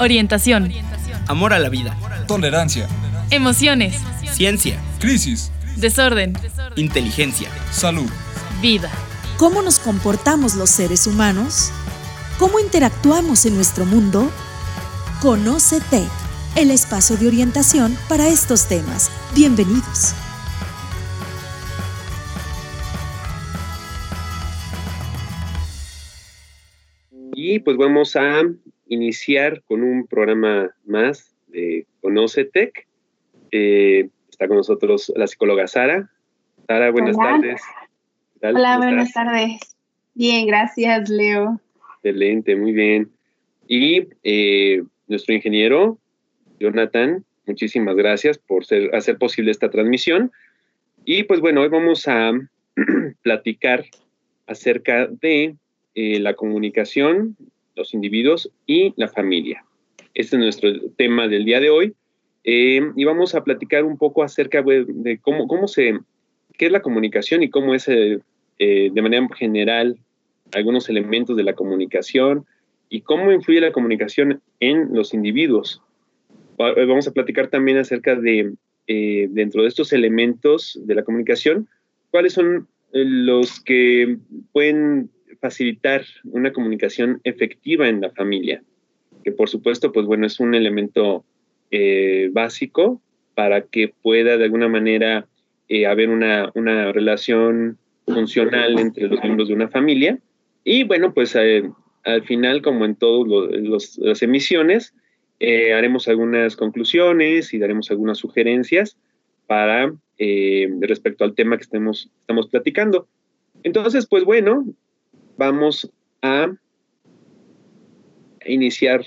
Orientación. Amor a la vida. Tolerancia. Emociones. Ciencia. Crisis. Desorden. Inteligencia. Salud. Vida. ¿Cómo nos comportamos los seres humanos? ¿Cómo interactuamos en nuestro mundo? Conócete, el espacio de orientación para estos temas. Bienvenidos. Y pues vamos a iniciar con un programa más de Conocetec. Eh, está con nosotros la psicóloga Sara. Sara, buenas Hola. tardes. Hola, ¿Cómo buenas estás? tardes. Bien, gracias, Leo. Excelente, muy bien. Y eh, nuestro ingeniero, Jonathan, muchísimas gracias por ser- hacer posible esta transmisión. Y pues bueno, hoy vamos a platicar acerca de eh, la comunicación, los individuos y la familia. Este es nuestro tema del día de hoy. Eh, y vamos a platicar un poco acerca de, cómo, cómo se, qué es la comunicación y cómo es eh, eh, de manera general algunos elementos de la comunicación y cómo influye la comunicación en los individuos. Eh, Vamos a platicar también acerca de, eh, dentro de estos elementos de la comunicación, cuáles son eh, los que pueden facilitar una comunicación efectiva en la familia, que por supuesto, pues bueno, es un elemento eh, básico para que pueda de alguna manera eh, haber una, una relación funcional entre los miembros de una familia. Y bueno, pues eh, al final, como en todas las emisiones, eh, haremos algunas conclusiones y daremos algunas sugerencias para eh, respecto al tema que estemos, estamos platicando. Entonces, pues bueno, vamos a iniciar,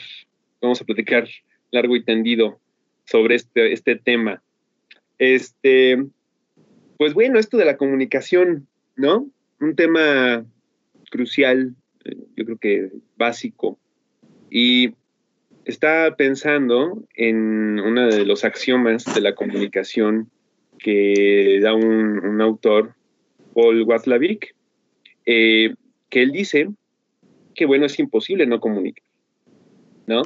vamos a platicar largo y tendido sobre este, este tema. Este, pues bueno, esto de la comunicación, ¿no? Un tema crucial, eh, yo creo que básico. Y estaba pensando en uno de los axiomas de la comunicación que da un, autor, Paul Watzlawick, eh, que él dice que, bueno, es imposible no comunicar, ¿no?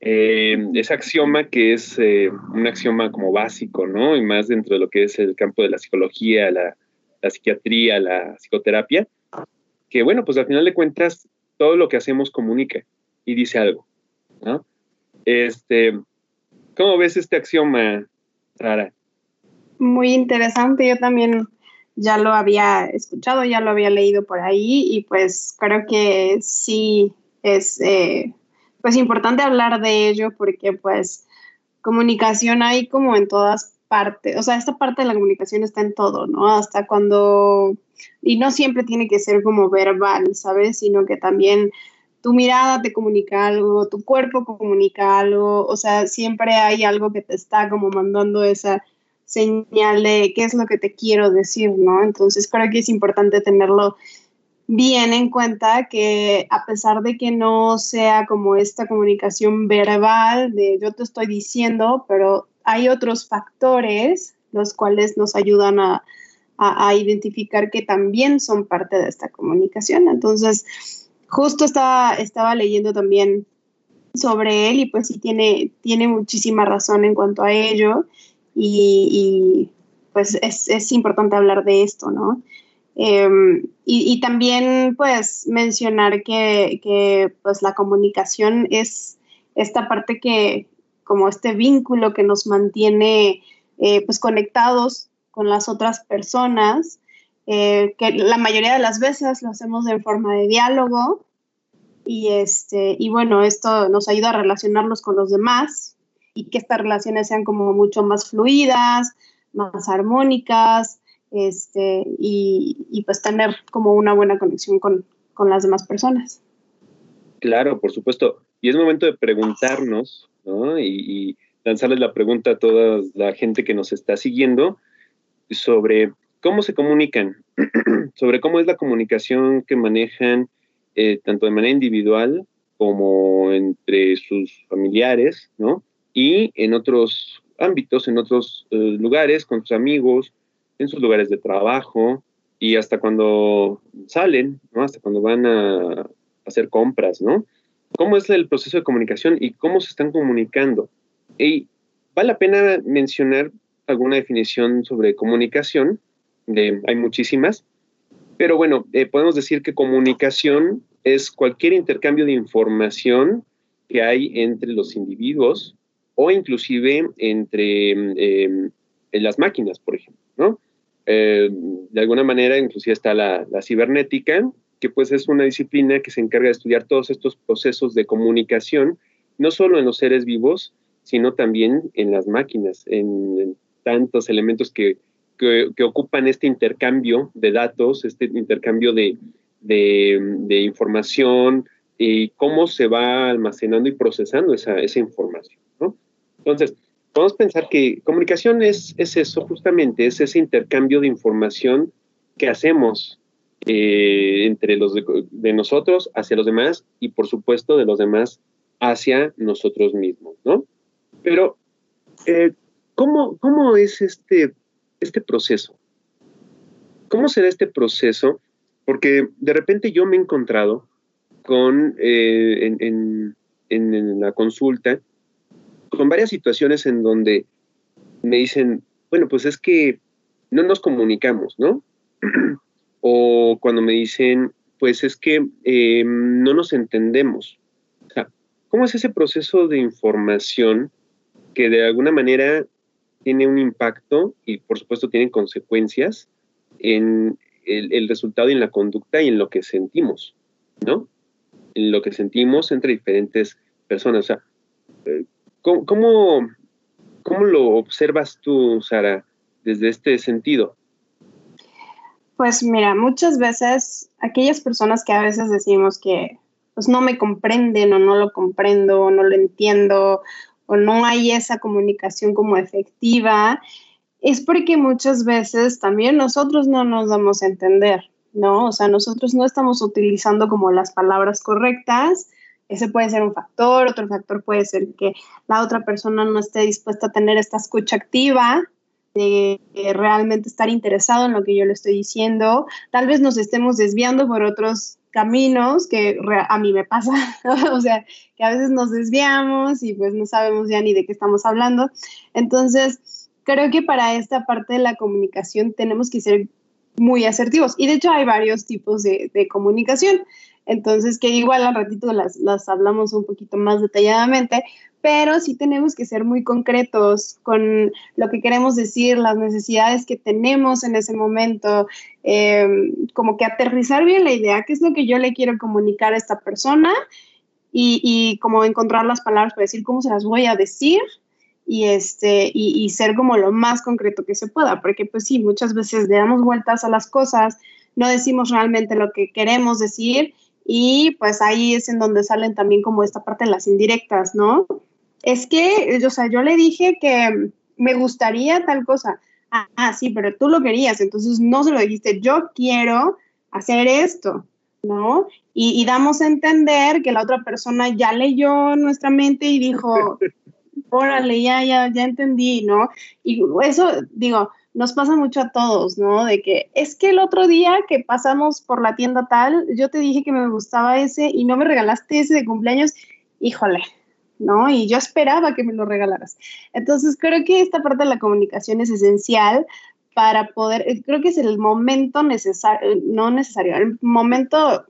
Eh, ese axioma que es eh, un axioma como básico, ¿no? Y más dentro de lo que es el campo de la psicología, la, psiquiatría, la psicoterapia, que bueno, pues al final de cuentas todo lo que hacemos comunica y dice algo, ¿no? Este, ¿cómo ves este axioma, Sara? Muy interesante. Yo también ya lo había escuchado, ya lo había leído por ahí y pues creo que sí es eh, pues importante hablar de ello porque pues comunicación hay como en todas partes, o sea, esta parte de la comunicación está en todo, ¿no? Hasta cuando, y no siempre tiene que ser como verbal, ¿sabes? Sino que también tu mirada te comunica algo, tu cuerpo comunica algo, o sea, siempre hay algo que te está como mandando esa señal de qué es lo que te quiero decir, ¿no? Entonces creo que es importante tenerlo bien en cuenta que a pesar de que no sea como esta comunicación verbal de yo te estoy diciendo, pero hay otros factores los cuales nos ayudan a, a, a identificar que también son parte de esta comunicación. Entonces, justo estaba, estaba leyendo también sobre él y pues sí tiene, tiene muchísima razón en cuanto a ello y, pues es, es, importante hablar de esto, ¿no? Eh, y, y, también pues mencionar que, que, pues la comunicación es esta parte que como este vínculo que nos mantiene eh, pues conectados con las otras personas, eh, que la mayoría de las veces lo hacemos en forma de diálogo y, este, y bueno, esto nos ayuda a relacionarnos con los demás y que estas relaciones sean como mucho más fluidas, más armónicas, este, y, pues tener como una buena conexión con, con, las demás personas. Claro, por supuesto. Y es momento de preguntarnos, ¿no? Y, y lanzarles la pregunta a toda la gente que nos está siguiendo sobre cómo se comunican, sobre cómo es la comunicación que manejan eh, tanto de manera individual como entre sus familiares, ¿no? Y en otros ámbitos, en otros eh, lugares, con sus amigos, en sus lugares de trabajo y hasta cuando salen, ¿no? Hasta cuando van a hacer compras, ¿no? cómo es el proceso de comunicación y cómo se están comunicando. Y vale la pena mencionar alguna definición sobre comunicación, de, hay muchísimas, pero bueno, eh, podemos decir que comunicación es cualquier intercambio de información que hay entre los individuos o inclusive entre em, las máquinas, por ejemplo. Eh, de alguna manera, inclusive está la, cibernética, que pues es una disciplina que se encarga de estudiar todos estos procesos de comunicación, no solo en los seres vivos, sino también en las máquinas, en, tantos elementos que, ocupan este intercambio de datos, este intercambio de, información y cómo se va almacenando y procesando esa, esa información. Entonces, podemos pensar que comunicación es, es eso justamente, es ese intercambio de información que hacemos eh, entre los de, nosotros hacia los demás y por supuesto de los demás hacia nosotros mismos, ¿no? Pero, eh, ¿cómo, ¿cómo, es este, este proceso? ¿Cómo será este proceso? Porque de repente yo me he encontrado con, eh, en, en la consulta, con varias situaciones en donde me dicen, bueno, pues es que no nos comunicamos, ¿no? o cuando me dicen, pues es que eh, no nos entendemos. O sea, ¿cómo es ese proceso de información que de alguna manera tiene un impacto y por supuesto tiene consecuencias en el, resultado y en la conducta y en lo que sentimos, ¿no? En lo que sentimos entre diferentes personas. O sea, ¿cómo, cómo, lo observas tú, Sara, desde este sentido? Pues mira, muchas veces aquellas personas que a veces decimos que pues no me comprenden o no lo comprendo o no lo entiendo o no hay esa comunicación como efectiva, es porque muchas veces también nosotros no nos damos a entender, ¿no? O sea, nosotros no estamos utilizando como las palabras correctas. Ese puede ser un factor, otro factor puede ser que la otra persona no esté dispuesta a tener esta escucha activa, de realmente estar interesado en lo que yo le estoy diciendo. Tal vez nos estemos desviando por otros caminos que a mí me pasa, o sea, que a veces nos desviamos y pues no sabemos ya ni de qué estamos hablando. Entonces, creo que para esta parte de la comunicación tenemos que ser muy asertivos. Y de hecho hay varios tipos de, de comunicación. Entonces, que igual al ratito las, las hablamos un poquito más detalladamente, pero sí tenemos que ser muy concretos con lo que queremos decir, las necesidades que tenemos en ese momento, em, como que aterrizar bien la idea, qué es lo que yo le quiero comunicar a esta persona y, y como encontrar las palabras para decir cómo se las voy a decir y, este, y, y ser como lo más concreto que se pueda, porque pues sí, muchas veces le damos vueltas a las cosas, no decimos realmente lo que queremos decir y pues ahí es en donde salen también como esta parte de las indirectas, ¿no? es que, o sea, yo le dije que me gustaría tal cosa. Ah, ah, sí, pero tú lo querías, entonces no se lo dijiste, yo quiero hacer esto, ¿no? Y, damos a entender que la otra persona ya leyó nuestra mente y dijo, órale, ya, ya, ya entendí, ¿no? Y eso, digo, nos pasa mucho a todos, ¿no? De que es que el otro día que pasamos por la tienda tal, yo te dije que me gustaba ese y no me regalaste ese de cumpleaños, híjole, ¿no? Y yo esperaba que me lo regalaras. Entonces, creo que esta parte de la comunicación es esencial para poder, eh, creo que es el momento necesario, eh, no necesario, el momento,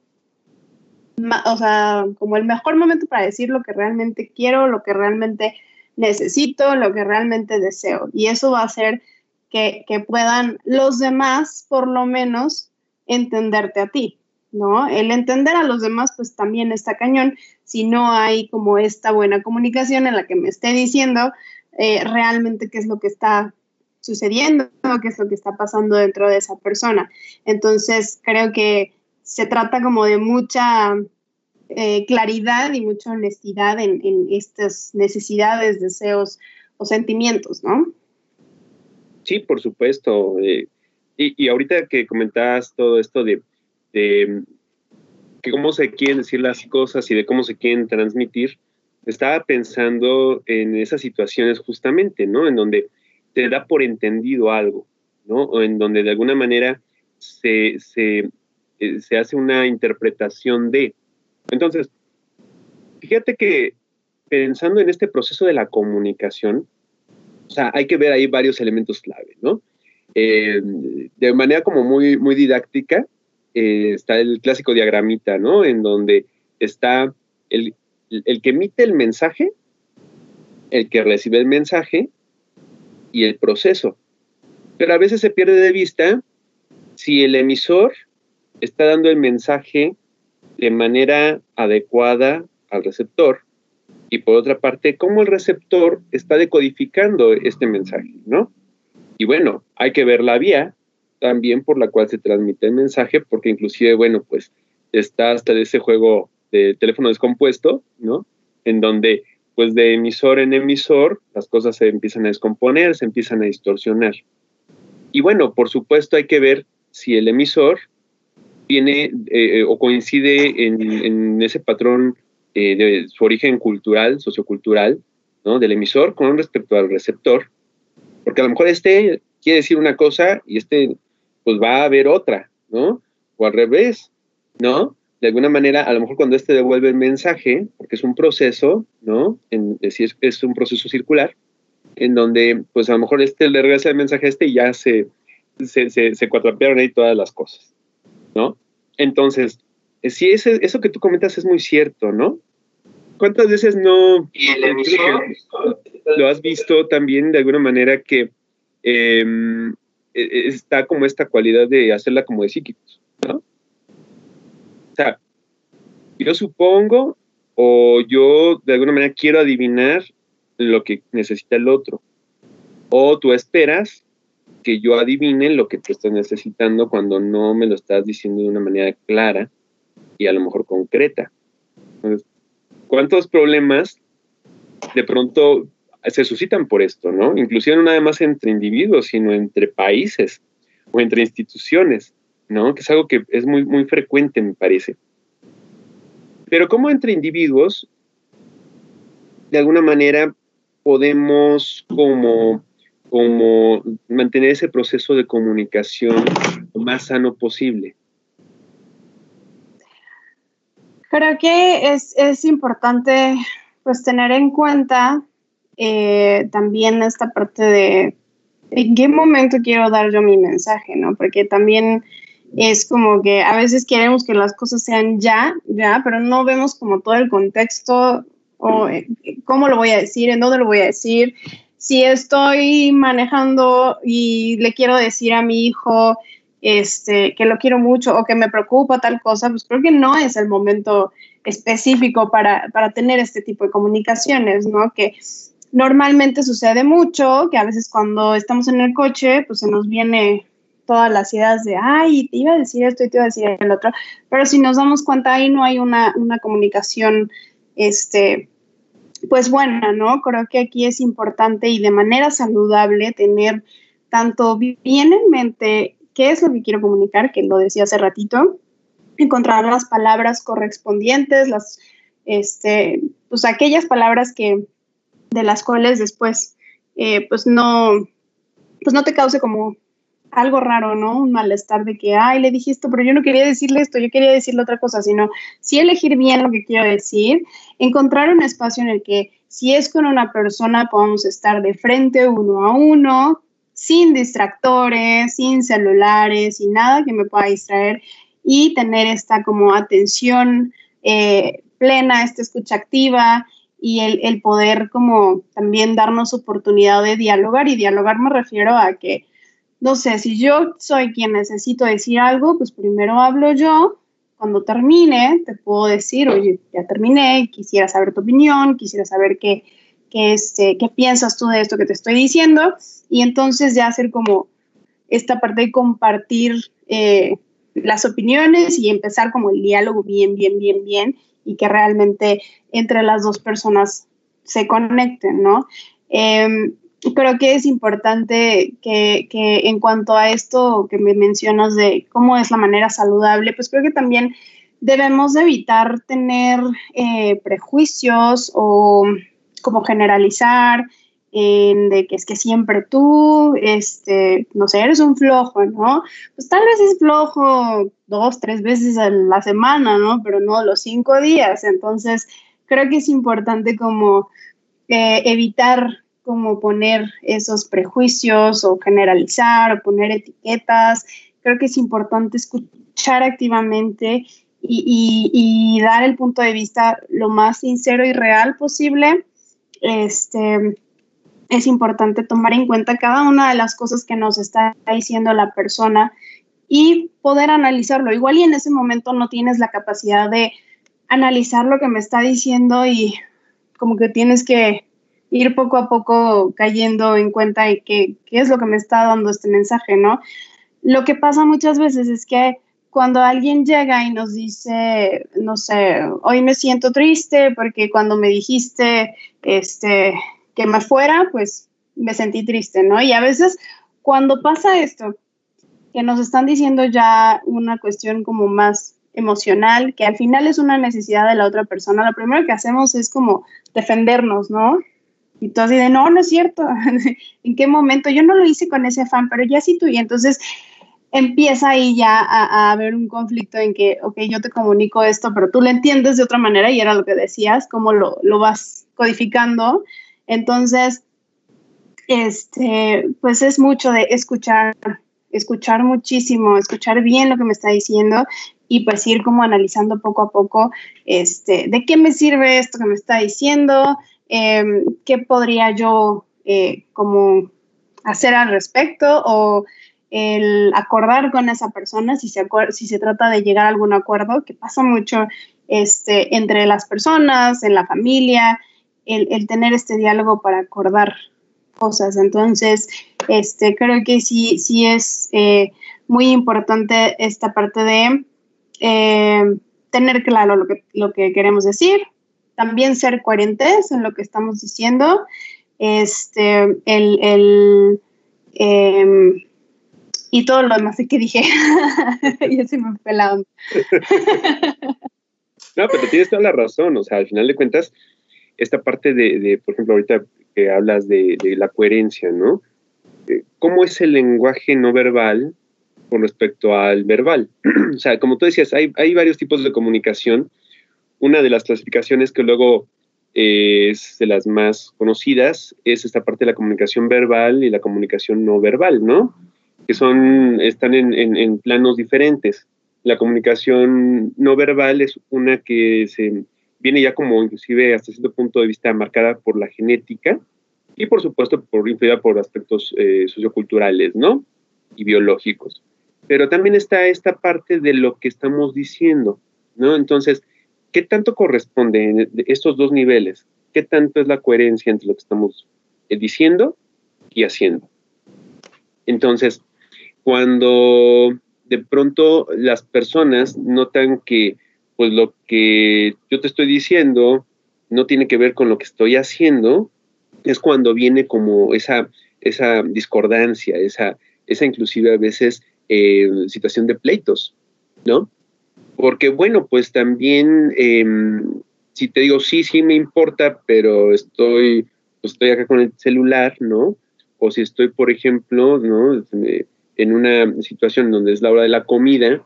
o sea, como el mejor momento para decir lo que realmente quiero, lo que realmente necesito, lo que realmente deseo. Y eso va a hacer que, puedan los demás, por lo menos, entenderte a ti. ¿no? El entender a los demás, pues también está cañón si no hay como esta buena comunicación en la que me esté diciendo eh, realmente qué es lo que está sucediendo, qué es lo que está pasando dentro de esa persona. Entonces, creo que se trata como de mucha eh, claridad y mucha honestidad en, estas necesidades, deseos o sentimientos, ¿no? Sí, por supuesto. Eh, y, y, ahorita que comentabas todo esto de que cómo se quieren decir las cosas y de cómo se quieren transmitir, estaba pensando en esas situaciones justamente, ¿no? En donde te da por entendido algo, ¿no? O en donde de alguna manera se, se, eh, se hace una interpretación de. Entonces, fíjate que pensando en este proceso de la comunicación, o sea, hay que ver ahí varios elementos clave, ¿no? Eh, de manera como muy, muy didáctica, eh, está el clásico diagramita, ¿no? En donde está el, el que emite el mensaje, el que recibe el mensaje y el proceso. Pero a veces se pierde de vista si el emisor está dando el mensaje de manera adecuada al receptor y por otra parte, cómo el receptor está decodificando este mensaje, ¿no? Y bueno, hay que ver la vía también por la cual se transmite el mensaje, porque inclusive, bueno, pues está hasta ese juego de teléfono descompuesto, ¿no? En donde, pues de emisor en emisor, las cosas se empiezan a descomponer, se empiezan a distorsionar. Y bueno, por supuesto hay que ver si el emisor tiene eh, o coincide en ese patrón eh, de su origen cultural, sociocultural, ¿no? Del emisor con respecto al receptor, porque a lo mejor este quiere decir una cosa y este pues va a ver otra, ¿no? O al revés, ¿no? De alguna manera, a lo mejor cuando este devuelve el mensaje, porque es un proceso, ¿no? En, es, es un proceso circular, en donde pues a lo mejor este le regresa el mensaje a este y ya se, se, se, se ahí todas las cosas, ¿no? Entonces, sí, ese, eso que tú comentas es muy cierto, ¿no? ¿Cuántas veces no lo has visto también de alguna manera que em, e, e, está como esta cualidad de hacerla como de psíquicos, ¿no? O sea, yo supongo o yo de alguna manera quiero adivinar lo que necesita el otro. O tú esperas que yo adivine lo que tú estás necesitando cuando no me lo estás diciendo de una manera clara y a lo mejor concreta. Entonces, ¿Cuántos problemas de pronto se suscitan por esto, ¿no? Inclusive no nada más entre individuos, sino entre países o entre instituciones, ¿no? Que es algo que es muy, muy frecuente, me parece. Pero como entre individuos, de alguna manera podemos como, como mantener ese proceso de comunicación lo más sano posible. Creo que es, es importante pues tener en cuenta eh, también esta parte de en qué momento quiero dar yo mi mensaje, ¿no? Porque también es como que a veces queremos que las cosas sean ya, ya, pero no vemos como todo el contexto o eh, cómo lo voy a decir, en dónde lo voy a decir. Si estoy manejando y le quiero decir a mi hijo, este, que lo quiero mucho o que me preocupa tal cosa, pues creo que no es el momento específico para, para tener este tipo de comunicaciones, ¿no? Que normalmente sucede mucho, que a veces cuando estamos en el coche, pues se nos viene todas las ideas de, ay, te iba a decir esto y te iba a decir el otro, pero si nos damos cuenta ahí no hay una, una comunicación, este, pues buena, ¿no? Creo que aquí es importante y de manera saludable tener tanto bien en mente qué es lo que quiero comunicar, que lo decía hace ratito, encontrar las palabras correspondientes, las, este, pues aquellas palabras que, de las cuales después, eh, pues no, pues no te cause como algo raro, ¿no? Un malestar de que, ay, le dije esto, pero yo no quería decirle esto, yo quería decirle otra cosa, sino sí elegir bien lo que quiero decir, encontrar un espacio en el que si es con una persona podamos estar de frente uno a uno, sin distractores, sin celulares, sin nada que me pueda distraer y tener esta como atención eh, plena, esta escucha activa y el, el, poder como también darnos oportunidad de dialogar. Y dialogar me refiero a que, no sé, si yo soy quien necesito decir algo, pues primero hablo yo, cuando termine te puedo decir, oye, ya terminé, quisiera saber tu opinión, quisiera saber qué, qué, este, qué piensas tú de esto que te estoy diciendo y entonces ya hacer como esta parte de compartir eh, las opiniones y empezar como el diálogo bien, bien, bien, bien y que realmente entre las dos personas se conecten, ¿no? Em, creo que es importante que, que, en cuanto a esto que me mencionas de cómo es la manera saludable, pues creo que también debemos evitar tener eh, prejuicios o como generalizar de que es que siempre tú, este, no sé, eres un flojo, ¿no? Pues tal vez es flojo dos, tres veces a la semana, ¿no? Pero no los cinco días. Entonces, creo que es importante como eh, evitar como poner esos prejuicios o generalizar o poner etiquetas. Creo que es importante escuchar activamente y, dar el punto de vista lo más sincero y real posible. Este, es importante tomar en cuenta cada una de las cosas que nos está diciendo la persona y poder analizarlo. Igual y en ese momento no tienes la capacidad de analizar lo que me está diciendo y como que tienes que ir poco a poco cayendo en cuenta de qué, qué es lo que me está dando este mensaje, ¿no? Lo que pasa muchas veces es que cuando alguien llega y nos dice, no sé, hoy me siento triste porque cuando me dijiste este, que me fuera, pues me sentí triste, ¿no? Y a veces cuando pasa esto, que nos están diciendo ya una cuestión como más emocional, que al final es una necesidad de la otra persona, lo primero que hacemos es como defendernos, ¿no? Y tú así de, no, no es cierto, ¿en qué momento? Yo no lo hice con ese afán, pero ya sí tú, y entonces empieza ahí ya a, haber un conflicto en que, ok, yo te comunico esto, pero tú lo entiendes de otra manera y era lo que decías, cómo lo, lo vas codificando. Entonces, este, pues es mucho de escuchar, escuchar muchísimo, escuchar bien lo que me está diciendo y pues ir como analizando poco a poco, este, de qué me sirve esto que me está diciendo, em, qué podría yo eh, como hacer al respecto o el acordar con esa persona si se, si se trata de llegar a algún acuerdo, que pasa mucho este, entre las personas, en la familia, el, tener este diálogo para acordar cosas. Entonces, este, creo que sí, sí es eh, muy importante esta parte de eh, tener claro lo que, lo que queremos decir, también ser coherentes en lo que estamos diciendo, este, el, em, y todo lo demás que dije. y así me fue no, pero tienes toda la razón. O sea, al final de cuentas, esta parte de, por ejemplo, ahorita que hablas de, la coherencia, ¿no? Eh, ¿Cómo es el lenguaje no verbal con respecto al verbal? o sea, como tú decías, hay, hay varios tipos de comunicación. Una de las clasificaciones que luego eh, es de las más conocidas es esta parte de la comunicación verbal y la comunicación no verbal, ¿no? Que son, están en, planos diferentes. La comunicación no verbal es una que se viene ya como inclusive hasta cierto punto de vista marcada por la genética y por supuesto por influida por aspectos eh, socioculturales, ¿no? Y biológicos. Pero también está esta parte de lo que estamos diciendo, ¿no? Entonces, ¿qué tanto corresponde estos dos niveles? ¿Qué tanto es la coherencia entre lo que estamos eh, diciendo y haciendo? Entonces, cuando de pronto las personas notan que pues lo que yo te estoy diciendo no tiene que ver con lo que estoy haciendo, es cuando viene como esa, esa discordancia, esa, esa inclusive a veces eh, situación de pleitos, ¿no? Porque bueno, pues también em, si te digo sí, sí me importa, pero estoy, pues estoy acá con el celular, ¿no? O si estoy, por ejemplo, ¿no? En una situación donde es la hora de la comida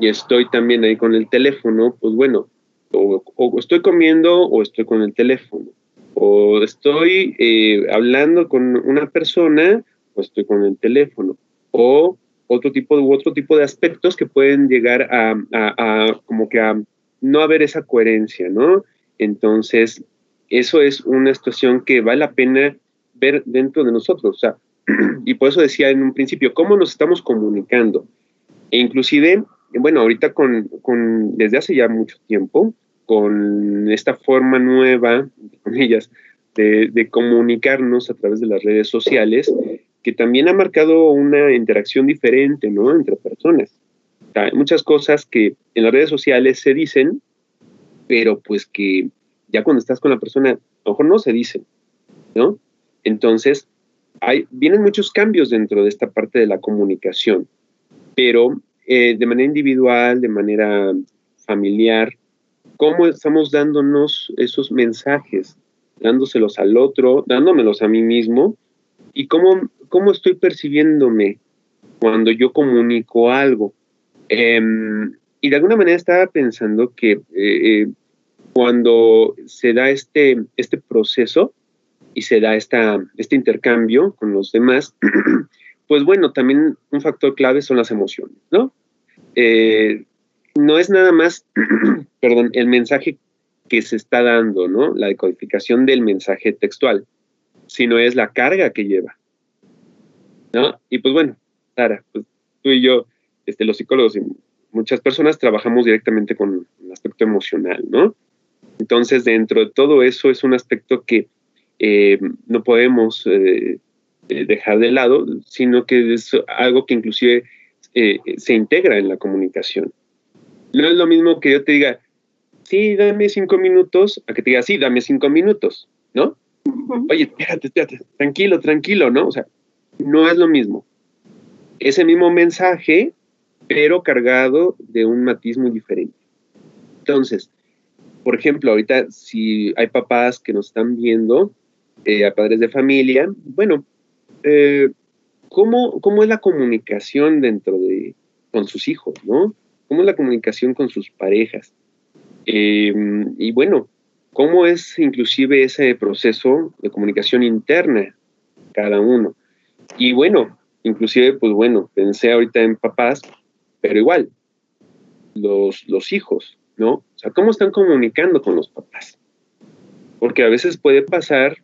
y estoy también ahí con el teléfono, pues bueno, o, estoy comiendo o estoy con el teléfono, o estoy eh, hablando con una persona o estoy con el teléfono, o otro tipo, u otro tipo de aspectos que pueden llegar a, como que a no haber esa coherencia, ¿no? Entonces, eso es una situación que vale la pena ver dentro de nosotros. O sea, y por eso decía en un principio, ¿cómo nos estamos comunicando? E inclusive, bueno, ahorita con, con, desde hace ya mucho tiempo, con esta forma nueva, ellas, de, de, comunicarnos a través de las redes sociales, que también ha marcado una interacción diferente, ¿no? Entre personas. hay muchas cosas que en las redes sociales se dicen, pero pues que ya cuando estás con la persona, a lo mejor no se dicen, ¿no? Entonces, vienen muchos cambios dentro de esta parte de la comunicación, pero eh, de manera individual, de manera familiar, cómo estamos dándonos esos mensajes, dándoselos al otro, dándomelos a mí mismo, y cómo, cómo estoy percibiéndome cuando yo comunico algo. Em, y de alguna manera estaba pensando que eh, eh, cuando se da este, este proceso y se da esta, este intercambio con los demás, pues bueno, también un factor clave son las emociones, ¿no? Eh, no es nada más, perdón, el mensaje que se está dando, ¿no? La decodificación del mensaje textual, sino es la carga que lleva, ¿no? Y pues bueno, Sara, pues tú y yo, este, los psicólogos y muchas personas trabajamos directamente con el aspecto emocional, ¿no? Entonces, dentro de todo eso es un aspecto que eh, no podemos eh, eh, dejar de lado, sino que es algo que inclusive se integra en la comunicación. No es lo mismo que yo te diga, sí, dame cinco minutos, a que te diga, sí, dame cinco minutos, ¿no? Oye, espérate, espérate, tranquilo, tranquilo, ¿no? O sea, no es lo mismo. Ese mismo mensaje, pero cargado de un matiz muy diferente. Entonces, por ejemplo, ahorita si hay papás que nos están viendo, eh, a padres de familia, bueno, eh, ¿cómo, ¿cómo, es la comunicación dentro de, con sus hijos, no? ¿Cómo es la comunicación con sus parejas? Em, y bueno, ¿cómo es inclusive ese proceso de comunicación interna cada uno? Y bueno, inclusive, pues bueno, pensé ahorita en papás, pero igual, los, los hijos, ¿no? O sea, ¿cómo están comunicando con los papás? Porque a veces puede pasar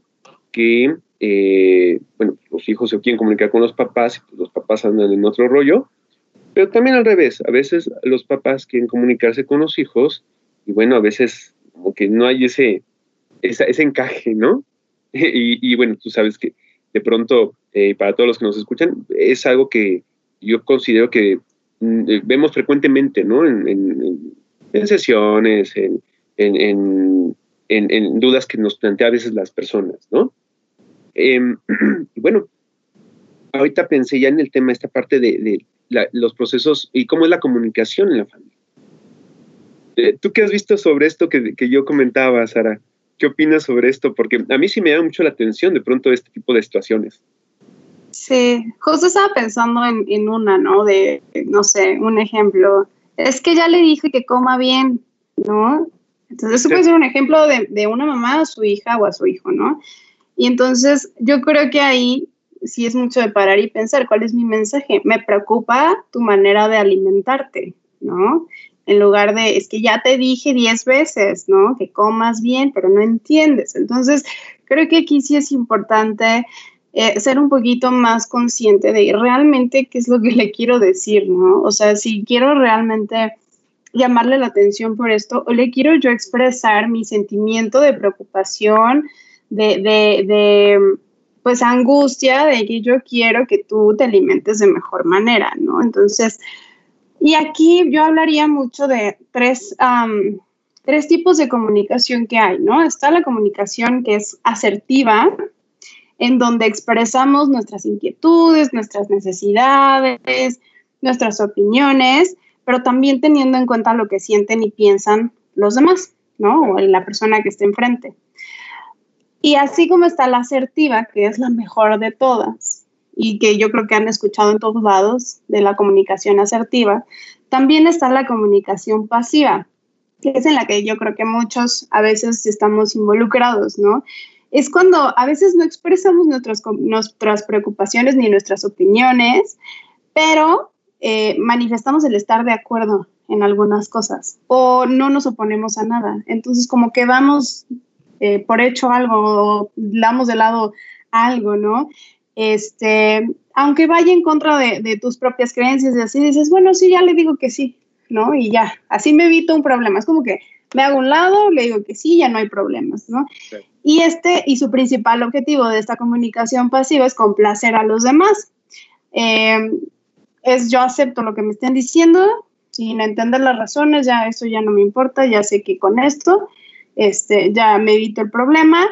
que, eh, bueno, los hijos se quieren comunicar con los papás y pues los papás andan en otro rollo, pero también al revés, a veces los papás quieren comunicarse con los hijos y bueno, a veces como que no hay ese, ese encaje, ¿no? y, bueno, tú sabes que de pronto, eh, para todos los que nos escuchan, es algo que yo considero que mm, eh, vemos frecuentemente, ¿no? En, en sesiones, en, en, dudas que nos plantea a veces las personas, ¿no? Em, y bueno, ahorita pensé ya en el tema, esta parte de, los procesos y cómo es la comunicación en la familia. Eh, ¿Tú qué has visto sobre esto que, yo comentaba, Sara? ¿Qué opinas sobre esto? Porque a mí sí me da mucho la atención de pronto este tipo de situaciones. Sí, justo estaba pensando en, en una, ¿no? De, no sé, un ejemplo. Es que ya le dije que coma bien, ¿no? Entonces, eso puede ser un ejemplo de, de, una mamá a su hija o a su hijo, ¿no? Y entonces, yo creo que ahí sí es mucho de parar y pensar, ¿cuál es mi mensaje? Me preocupa tu manera de alimentarte, ¿no? En lugar de, es que ya te dije diez veces, ¿no? Que comas bien, pero no entiendes. Entonces, creo que aquí sí es importante eh, ser un poquito más consciente de realmente qué es lo que le quiero decir, ¿no? O sea, si quiero realmente llamarle la atención por esto o le quiero yo expresar mi sentimiento de preocupación, de, de, de, pues angustia de que yo quiero que tú te alimentes de mejor manera, ¿no? Entonces, y aquí yo hablaría mucho de tres, tres tipos de comunicación que hay, ¿no? Está la comunicación que es asertiva, en donde expresamos nuestras inquietudes, nuestras necesidades, nuestras opiniones, pero también teniendo en cuenta lo que sienten y piensan los demás, ¿no? O la persona que esté enfrente. Y así como está la asertiva, que es la mejor de todas, y que yo creo que han escuchado en todos lados de la comunicación asertiva, también está la comunicación pasiva, que es en la que yo creo que muchos a veces estamos involucrados, ¿no? Es cuando a veces no expresamos nuestras, nuestras preocupaciones ni nuestras opiniones, pero eh, manifestamos el estar de acuerdo en algunas cosas o no nos oponemos a nada. Entonces, como que vamos eh, por hecho algo o damos de lado algo, ¿no? Este, aunque vaya en contra de, tus propias creencias y así dices, bueno, sí, ya le digo que sí, ¿no? Y ya, así me evito un problema. Es como que me hago un lado, le digo que sí, ya no hay problemas, ¿no? Y este, y su principal objetivo de esta comunicación pasiva es complacer a los demás. Eh, es yo acepto lo que me estén diciendo, sin entender las razones, ya eso ya no me importa, ya sé que con esto este, ya me evito el problema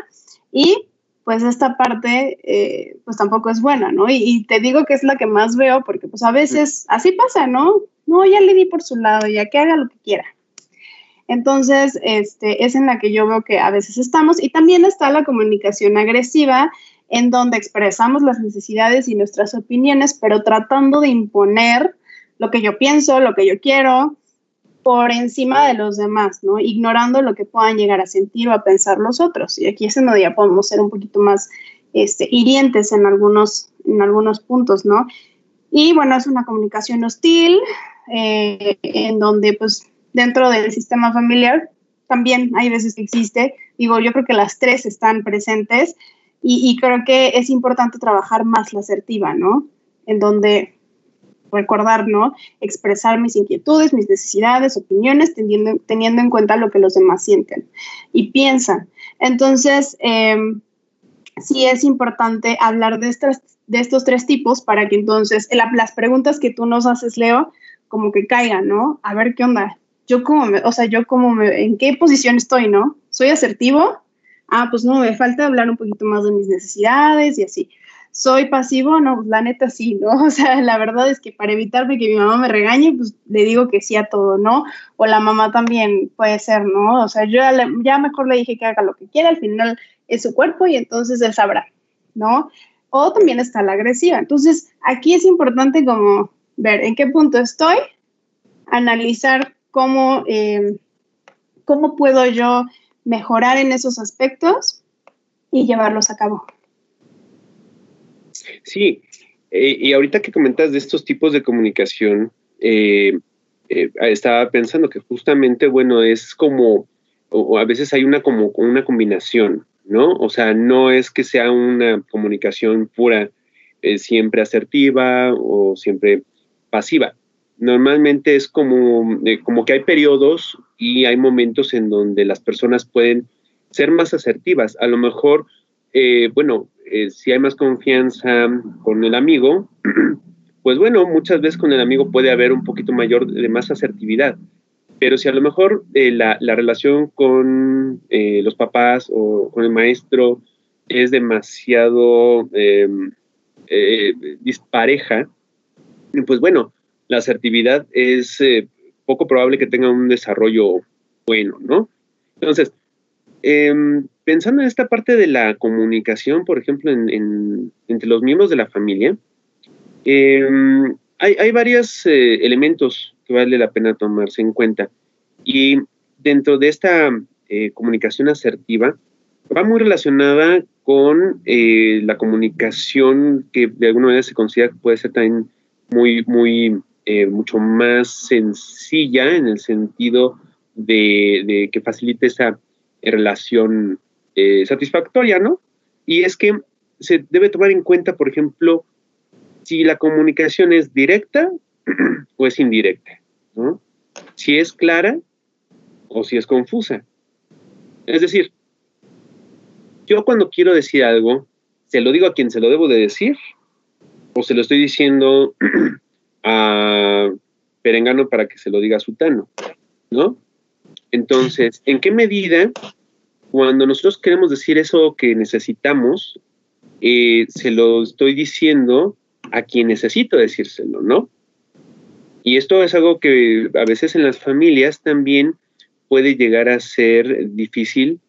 y pues esta parte eh, pues tampoco es buena, ¿no? Y, te digo que es la que más veo porque pues a veces así pasa, ¿no? No, ya le di por su lado, ya que haga lo que quiera. Entonces, este, es en la que yo veo que a veces estamos y también está la comunicación agresiva, en donde expresamos las necesidades y nuestras opiniones, pero tratando de imponer lo que yo pienso, lo que yo quiero, por encima de los demás, ¿no? Ignorando lo que puedan llegar a sentir o a pensar los otros. Y aquí es en donde ya podemos ser un poquito más este, hirientes en algunos, en algunos puntos, ¿no? Y bueno, es una comunicación hostil, eh, en donde pues dentro del sistema familiar también hay veces que existe. Digo, yo creo que las tres están presentes y, creo que es importante trabajar más la asertiva, ¿no? En donde recordar, ¿no? Expresar mis inquietudes, mis necesidades, opiniones, teniendo, teniendo en cuenta lo que los demás sienten y piensan. Entonces, em, sí es importante hablar de, estas, de estos tres tipos para que entonces las preguntas que tú nos haces, Leo, como que caigan, ¿no? A ver qué onda. Yo como, o sea, yo como, ¿en qué posición estoy, no? ¿Soy asertivo? Ah, pues no, me falta hablar un poquito más de mis necesidades y así. ¿Soy pasivo? No, pues la neta sí, ¿no? O sea, la verdad es que para evitarme que mi mamá me regañe, pues le digo que sí a todo, ¿no? O la mamá también puede ser, ¿no? O sea, yo ya, le, mejor le dije que haga lo que quiera, al final es su cuerpo y entonces él sabrá, ¿no? O también está la agresiva. Entonces, aquí es importante como ver en qué punto estoy, analizar cómo, eh, cómo puedo yo mejorar en esos aspectos y llevarlos a cabo. Sí, eh, y ahorita que comentas de estos tipos de comunicación, eh, eh, estaba pensando que justamente, bueno, es como, o, a veces hay una como una combinación, ¿no? O sea, no es que sea una comunicación pura, siempre asertiva o siempre pasiva. Normalmente es como, eh, como que hay periodos y hay momentos en donde las personas pueden ser más asertivas. A lo mejor, eh, bueno, eh, si hay más confianza con el amigo, pues bueno, muchas veces con el amigo puede haber un poquito mayor de más asertividad. Pero si a lo mejor eh, la, la, relación con los papás o con el maestro es demasiado em, dispareja, pues bueno, la asertividad es eh, poco probable que tenga un desarrollo bueno, ¿no? Entonces, em, pensando en esta parte de la comunicación, por ejemplo, en, en, entre los miembros de la familia, em, hay, hay varios elementos que vale la pena tomarse en cuenta. Y dentro de esta eh, comunicación asertiva, va muy relacionada con eh, la comunicación que de alguna manera se considera que puede ser también muy, muy, eh, mucho más sencilla en el sentido de, que facilite esa relación eh, satisfactoria, ¿no? Y es que se debe tomar en cuenta, por ejemplo, si la comunicación es directa o es indirecta, ¿no? Si es clara o si es confusa. Es decir, yo cuando quiero decir algo, ¿se lo digo a quien se lo debo de decir? ¿O se lo estoy diciendo a Perengano para que se lo diga a Sutano? ¿No? Entonces, ¿en qué medida cuando nosotros queremos decir eso que necesitamos, eh, se lo estoy diciendo a quien necesito decírselo, ¿no? Y esto es algo que a veces en las familias también puede llegar a ser difícil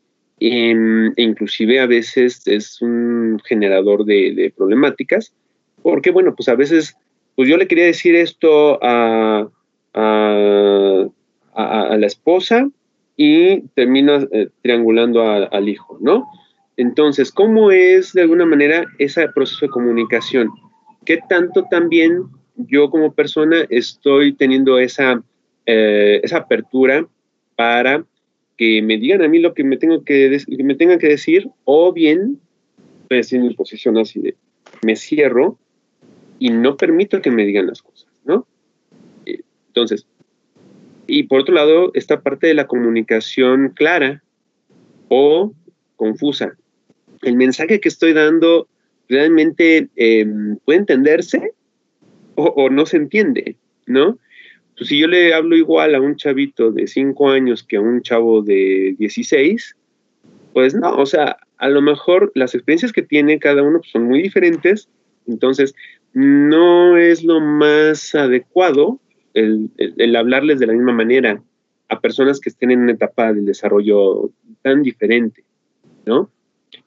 e inclusive a veces es un generador de, problemáticas, porque bueno, pues a veces, pues yo le quería decir esto a, la esposa y termino eh, triangulando al hijo, ¿no? Entonces, ¿cómo es de alguna manera ese proceso de comunicación? ¿Qué tanto también yo como persona estoy teniendo esa, eh, apertura para que me digan a mí lo que me, tengo que, que me tengan que decir, o bien estoy en mi posición así de me cierro y no permito que me digan las cosas, ¿no? Eh, entonces, y por otro lado, esta parte de la comunicación clara o confusa. El mensaje que estoy dando realmente eh, puede entenderse o, o, no se entiende, ¿no? Pues si yo le hablo igual a un chavito de 5 años que a un chavo de 16, pues no, o sea, a lo mejor las experiencias que tiene cada uno pues, son muy diferentes, entonces no es lo más adecuado el, el, hablarles de la misma manera a personas que estén en una etapa del desarrollo tan diferente, ¿no?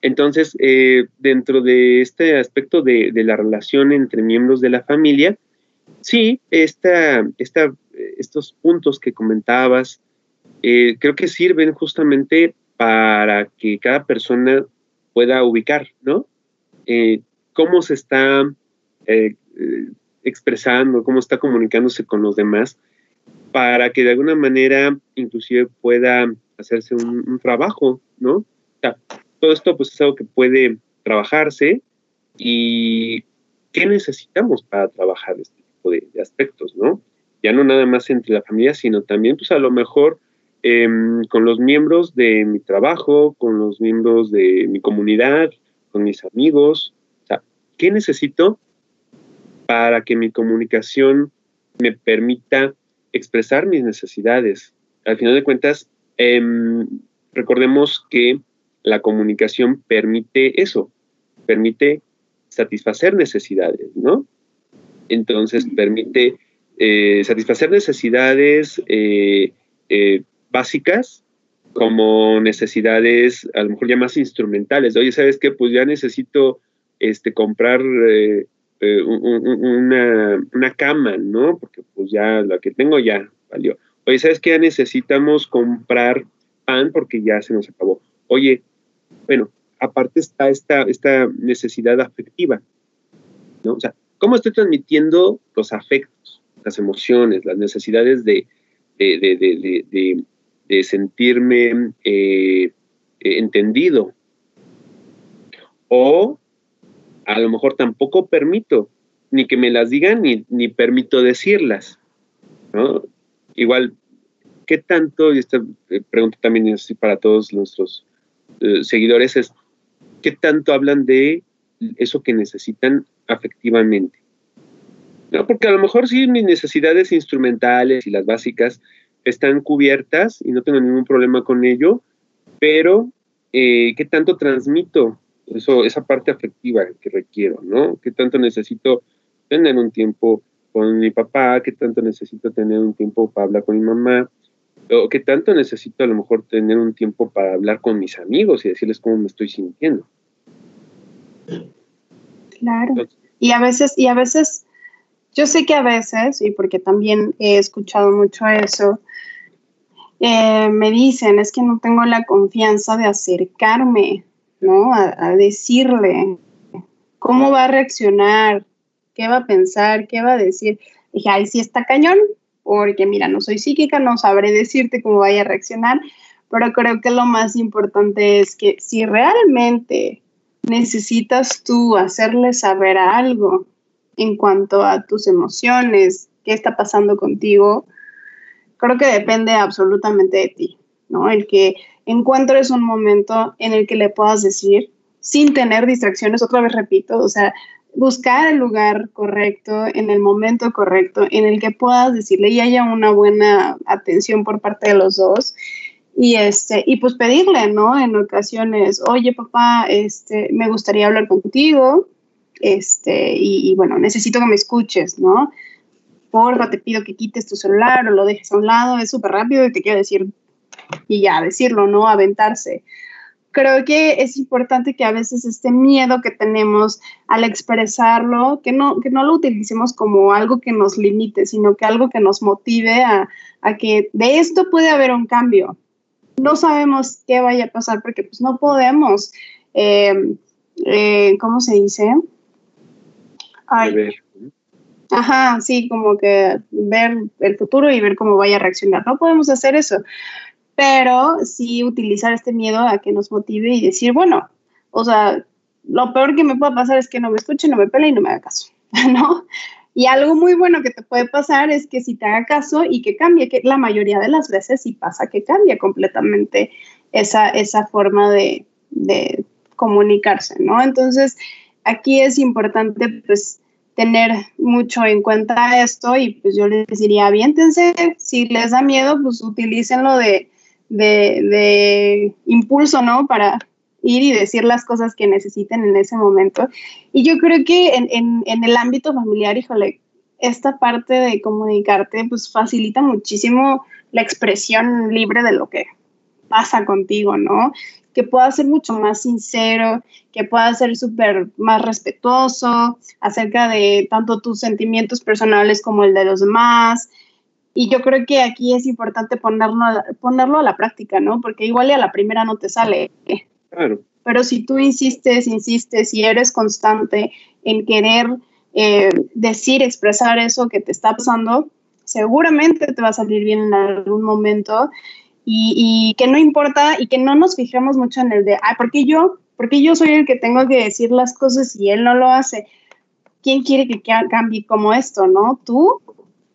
Entonces, eh, dentro de este aspecto de, de, la relación entre miembros de la familia, sí, esta, esta estos puntos que comentabas, eh, creo que sirven justamente para que cada persona pueda ubicar, ¿no? Eh, cómo se está expresando, cómo está comunicándose con los demás, para que de alguna manera inclusive pueda hacerse un, trabajo, ¿no? O sea, todo esto pues es algo que puede trabajarse y qué necesitamos para trabajar este tipo de, aspectos, ¿no? Ya no nada más entre la familia, sino también pues a lo mejor em, con los miembros de mi trabajo, con los miembros de mi comunidad, con mis amigos. O sea, ¿qué necesito para que mi comunicación me permita expresar mis necesidades? Al final de cuentas, em, recordemos que la comunicación permite eso, permite satisfacer necesidades, ¿no? Entonces permite eh, satisfacer necesidades eh, eh, básicas como necesidades a lo mejor ya más instrumentales. Oye, ¿sabes qué? Pues ya necesito este, comprar una, una, cama, ¿no? Porque pues ya la que tengo ya valió. Oye, ¿sabes qué? Necesitamos comprar pan porque ya se nos acabó. Oye, bueno, aparte está esta, esta necesidad afectiva, ¿no? O sea, ¿cómo estoy transmitiendo los afectos, las emociones, las necesidades de, de, sentirme eh, entendido? O a lo mejor tampoco permito ni que me las digan ni, ni permito decirlas, ¿no? Igual, ¿qué tanto, y esta eh, pregunta también es para todos nuestros eh, seguidores es qué tanto hablan de eso que necesitan afectivamente. ¿No? Porque a lo mejor sí mis necesidades instrumentales y las básicas están cubiertas y no tengo ningún problema con ello, pero eh, ¿qué tanto transmito eso, esa parte afectiva que requiero, ¿no? ¿Qué tanto necesito tener un tiempo con mi papá? ¿Qué tanto necesito tener un tiempo para hablar con mi mamá? o qué tanto necesito a lo mejor tener un tiempo para hablar con mis amigos y decirles cómo me estoy sintiendo. Claro. y a veces, y a veces, yo sé que a veces, y porque también he escuchado mucho eso, eh, me dicen, es que no tengo la confianza de acercarme, ¿no? A, decirle cómo va a reaccionar, qué va a pensar, qué va a decir. dije, ay, sí está cañón, porque mira, no soy psíquica, no sabré decirte cómo vaya a reaccionar, pero creo que lo más importante es que si realmente necesitas tú hacerle saber algo en cuanto a tus emociones, qué está pasando contigo, creo que depende absolutamente de ti, ¿no? El que encuentres un momento en el que le puedas decir, sin tener distracciones, otra vez repito, o sea, buscar el lugar correcto, en el momento correcto, en el que puedas decirle y haya una buena atención por parte de los dos. Y, este, y pues pedirle, ¿no? En ocasiones, oye papá, este, me gustaría hablar contigo, este, y, bueno, necesito que me escuches, ¿no? Porfa, te pido que quites tu celular o lo dejes a un lado, es súper rápido y te quiero decir, y ya, decirlo, ¿no? Aventarse creo que es importante que a veces este miedo que tenemos al expresarlo, que no, que no lo utilicemos como algo que nos limite, sino que algo que nos motive a, que de esto puede haber un cambio. No sabemos qué vaya a pasar porque pues no podemos, em, eh, ¿cómo se dice? Ay, Ajá, sí, como que ver el futuro y ver cómo vaya a reaccionar. No podemos hacer eso pero sí utilizar este miedo a que nos motive y decir, bueno, o sea, lo peor que me puede pasar es que no me escuche, no me pele y no me haga caso, ¿no? Y algo muy bueno que te puede pasar es que si te haga caso y que cambie, que la mayoría de las veces sí pasa que cambia completamente esa, esa forma de, de comunicarse, ¿no? Entonces, aquí es importante, pues, tener mucho en cuenta esto y pues yo les diría, aviéntense, si les da miedo, pues utilícenlo de, de, impulso, ¿no? Para ir y decir las cosas que necesiten en ese momento. Y yo creo que en, el ámbito familiar, híjole, esta parte de comunicarte, pues facilita muchísimo la expresión libre de lo que pasa contigo, ¿no? Que pueda ser mucho más sincero, que pueda ser súper más respetuoso acerca de tanto tus sentimientos personales como el de los demás, Y yo creo que aquí es importante ponerlo, ponerlo a la práctica, ¿no? Porque igual y a la primera no te sale. Claro. Pero si tú insistes, insistes y eres constante en querer eh, decir, expresar eso que te está pasando, seguramente te va a salir bien en algún momento y, que no importa y que no nos fijemos mucho en el de, ay, ¿por qué yo? Porque yo soy el que tengo que decir las cosas y él no lo hace. ¿Quién quiere que cambie como esto, no? ¿Tú?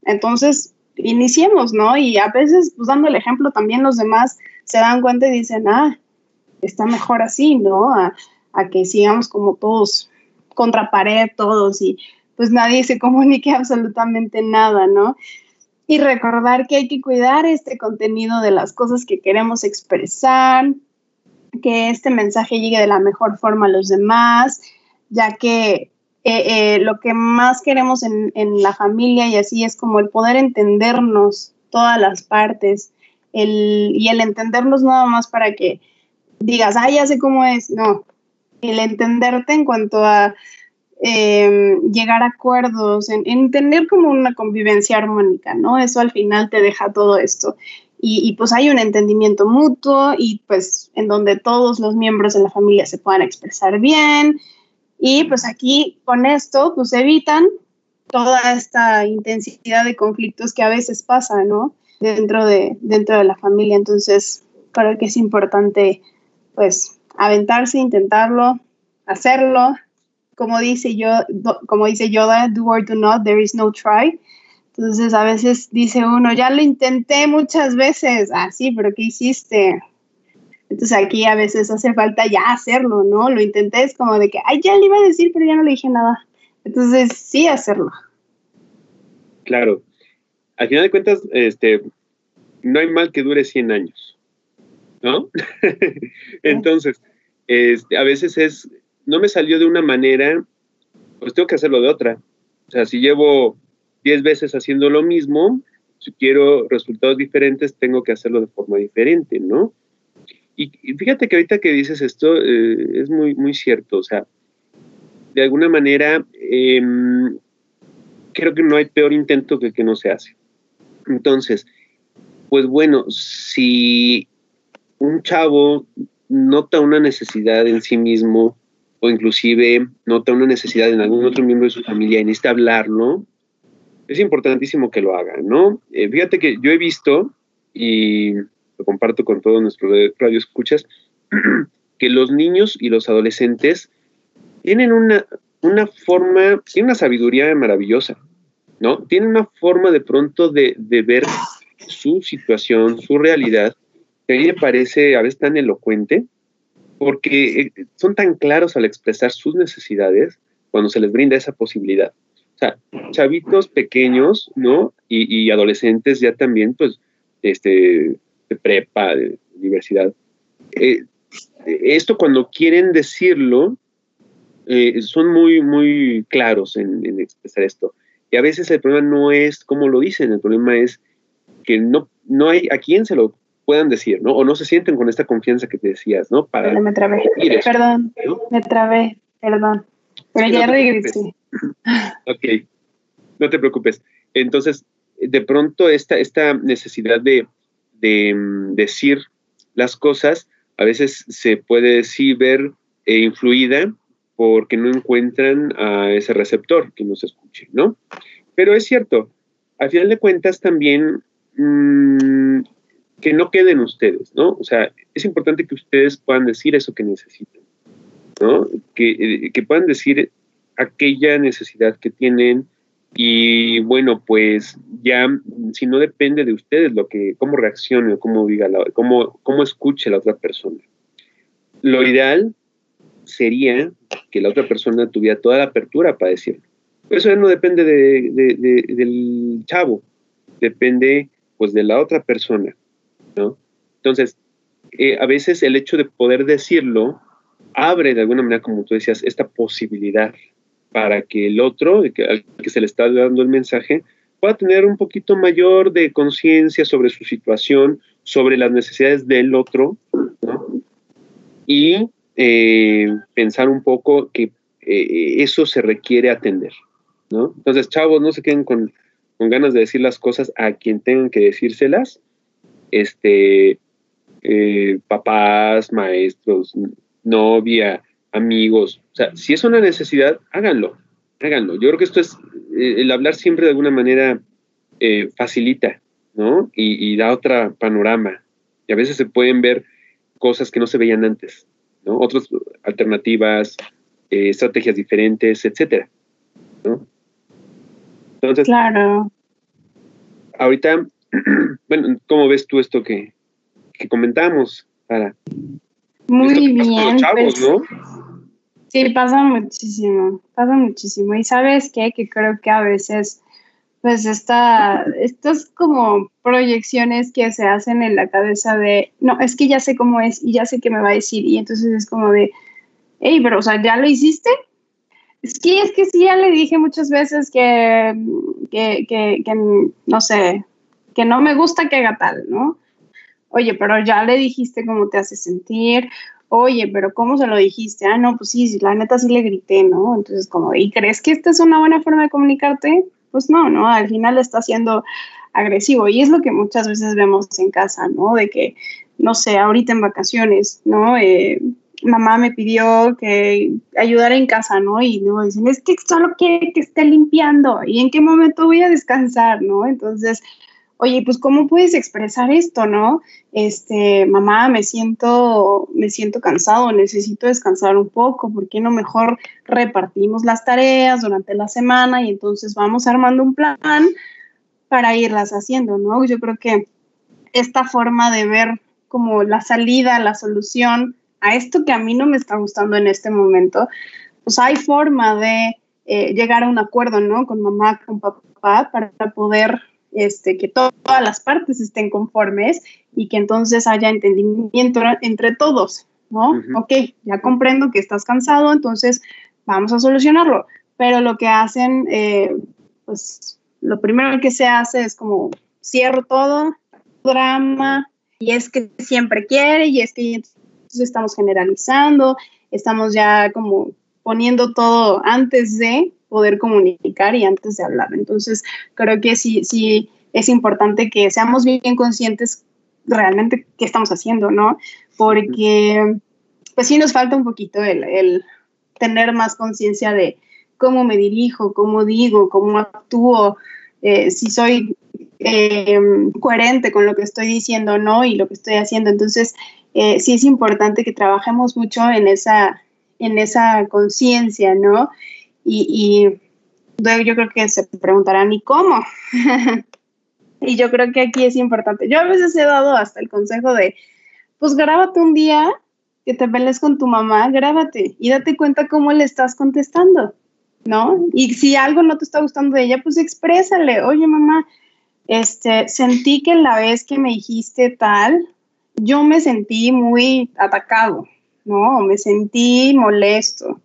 Entonces, iniciemos, ¿no? Y a veces, pues dando el ejemplo, también los demás se dan cuenta y dicen, ah, está mejor así, ¿no? A, a que sigamos como todos contra pared, todos, y pues nadie se comunique absolutamente nada, ¿no? Y recordar que hay que cuidar este contenido de las cosas que queremos expresar, que este mensaje llegue de la mejor forma a los demás, ya que eh, eh, lo que más queremos en, la familia y así es como el poder entendernos todas las partes y el entendernos nada más para que digas, ah, ya sé cómo es, no, el entenderte en cuanto a eh, llegar a acuerdos, en, en, tener como una convivencia armónica, ¿no? Eso al final te deja todo esto. Y, y, pues hay un entendimiento mutuo y pues en donde todos los miembros de la familia se puedan expresar bien. Y pues aquí con esto pues evitan toda esta intensidad de conflictos que a veces pasa, ¿no? Dentro de, dentro de la familia. Entonces creo que es importante pues aventarse, intentarlo, hacerlo. Como dice, yo, como dice Yoda, do or do not, there is no try. Entonces a veces dice uno, ya lo intenté muchas veces, ah, sí, pero ¿qué hiciste? Entonces aquí a veces hace falta ya hacerlo, ¿no? Lo intenté, es como de que, ay, ya le iba a decir, pero ya no le dije nada. Entonces sí hacerlo. Claro. Al final de cuentas, este, no hay mal que dure 100 años. ¿no? Entonces, este, a veces es, no me salió de una manera, pues tengo que hacerlo de otra. O sea, si llevo 10 veces haciendo lo mismo, si quiero resultados diferentes, tengo que hacerlo de forma diferente, ¿no? Y, fíjate que ahorita que dices esto, eh, es muy, muy cierto. O sea, de alguna manera, em, creo que no hay peor intento que que no se hace. Entonces, pues bueno, si un chavo nota una necesidad en sí mismo o inclusive nota una necesidad en algún otro miembro de su familia y necesita hablarlo, es importantísimo que lo haga, ¿no? Eh, fíjate que yo he visto, y lo comparto con todos nuestros radioescuchas, que los niños y los adolescentes tienen una, una forma, tienen una sabiduría maravillosa, ¿no? Tienen una forma de pronto de, de ver su situación, su realidad, a mí me parece a veces tan elocuente porque eh, son tan claros al expresar sus necesidades cuando se les brinda esa posibilidad. O sea, chavitos pequeños, ¿no? Y, adolescentes ya también, pues, este, de prepa, de universidad. Eh, esto cuando quieren decirlo, eh, son muy, muy claros en, en, expresar esto. Y a veces el problema no es cómo lo dicen, el problema es que no, no hay a quién se lo puedan decir, ¿no? O no se sienten con esta confianza que te decías, ¿no? Para me trabé. Perdón, me trabé, perdón. Pero ya regresé. ok, no te preocupes. Entonces, de pronto esta, esta necesidad de, de mm, decir las cosas a veces se puede decir ver eh, influida porque no encuentran a ese receptor que nos escuche, ¿no? Pero es cierto, al final de cuentas también mmm, que no queden ustedes, ¿no? O sea, es importante que ustedes puedan decir eso que necesitan, ¿no? Que, eh, puedan decir aquella necesidad que tienen y bueno, pues ya si no depende de ustedes lo que, cómo reaccione o cómo diga, la, cómo, cómo escuche la otra persona. Lo ideal sería que la otra persona tuviera toda la apertura para decirlo. eso no depende del chavo, depende pues de la otra persona. Entonces, eh, a veces el hecho de poder decirlo abre de alguna manera, como tú decías, esta posibilidad para que el otro, al que se le está dando el mensaje, pueda tener un poquito mayor de conciencia sobre su situación, sobre las necesidades del otro, y eh, pensar un poco que eh, eso se requiere atender, ¿no? Entonces, chavos, no se queden con, con ganas de decir las cosas a quien tengan que decírselas, este, eh, papás, maestros, novia, amigos. O sea, si es una necesidad, háganlo, háganlo. Yo creo que esto es, eh, el hablar siempre de alguna manera eh, facilita, ¿no? Y, da otra panorama. Y a veces se pueden ver cosas que no se veían antes, ¿no? Otras alternativas, estrategias diferentes, etcétera, ¿no? Entonces, claro. Ahorita, bueno, ¿cómo ves tú esto que, que comentamos, Sara? Muy bien. Pues, ¿no? Sí, pasa muchísimo, pasa muchísimo. Y sabes qué, que creo que a veces, pues esta, estas como proyecciones que se hacen en la cabeza de, no, es que ya sé cómo es y ya sé qué me va a decir. Y entonces es como de, hey, pero, o sea, ¿ya lo hiciste? Que, es que sí, ya le dije muchas veces que, que, que, que no sé, que no me gusta que haga tal, ¿no? Oye, pero ya le dijiste cómo te hace sentir. Oye, pero ¿cómo se lo dijiste? Ah, no, pues sí, la neta sí le grité, ¿no? Entonces, como, ¿y crees que esta es una buena forma de comunicarte? Pues no, ¿no? Al final está siendo agresivo y es lo que muchas veces vemos en casa, ¿no? De que, no sé, ahorita en vacaciones, ¿no? Eh, mamá me pidió que ayudara en casa, ¿no? Y no dicen, es que solo quiere que esté limpiando y en qué momento voy a descansar, ¿no? Entonces, oye, pues ¿cómo puedes expresar esto, no? Este, mamá, me siento, me siento cansado, necesito descansar un poco, ¿por qué no mejor repartimos las tareas durante la semana y entonces vamos armando un plan para irlas haciendo, ¿no? Yo creo que esta forma de ver como la salida, la solución a esto que a mí no me está gustando en este momento, pues hay forma de eh, llegar a un acuerdo, ¿no? Con mamá, con papá, para poder este, que todas las partes estén conformes y que entonces haya entendimiento entre todos, ¿no? Ok, ya comprendo que estás cansado, entonces vamos a solucionarlo. Pero lo que hacen, eh, pues lo primero que se hace es como cierro todo, drama, y es que siempre quiere, y es que entonces estamos generalizando, estamos ya como poniendo todo antes de, poder comunicar y antes de hablar. Entonces, creo que sí, sí es importante que seamos bien conscientes realmente qué estamos haciendo, ¿no? Porque, pues sí nos falta un poquito el, tener más conciencia de cómo me dirijo, cómo digo, cómo actúo, eh, si soy eh, coherente con lo que estoy diciendo, ¿no? Y lo que estoy haciendo. Entonces, eh, sí es importante que trabajemos mucho en esa, en esa conciencia, ¿no? Y, yo creo que se preguntarán, ¿y cómo? y yo creo que aquí es importante. Yo a veces he dado hasta el consejo de, pues grábate un día que te pelees con tu mamá, grábate y date cuenta cómo le estás contestando, ¿no? Y si algo no te está gustando de ella, pues exprésale, oye mamá, este, sentí que la vez que me dijiste tal, yo me sentí muy atacado, ¿no? Me sentí molesto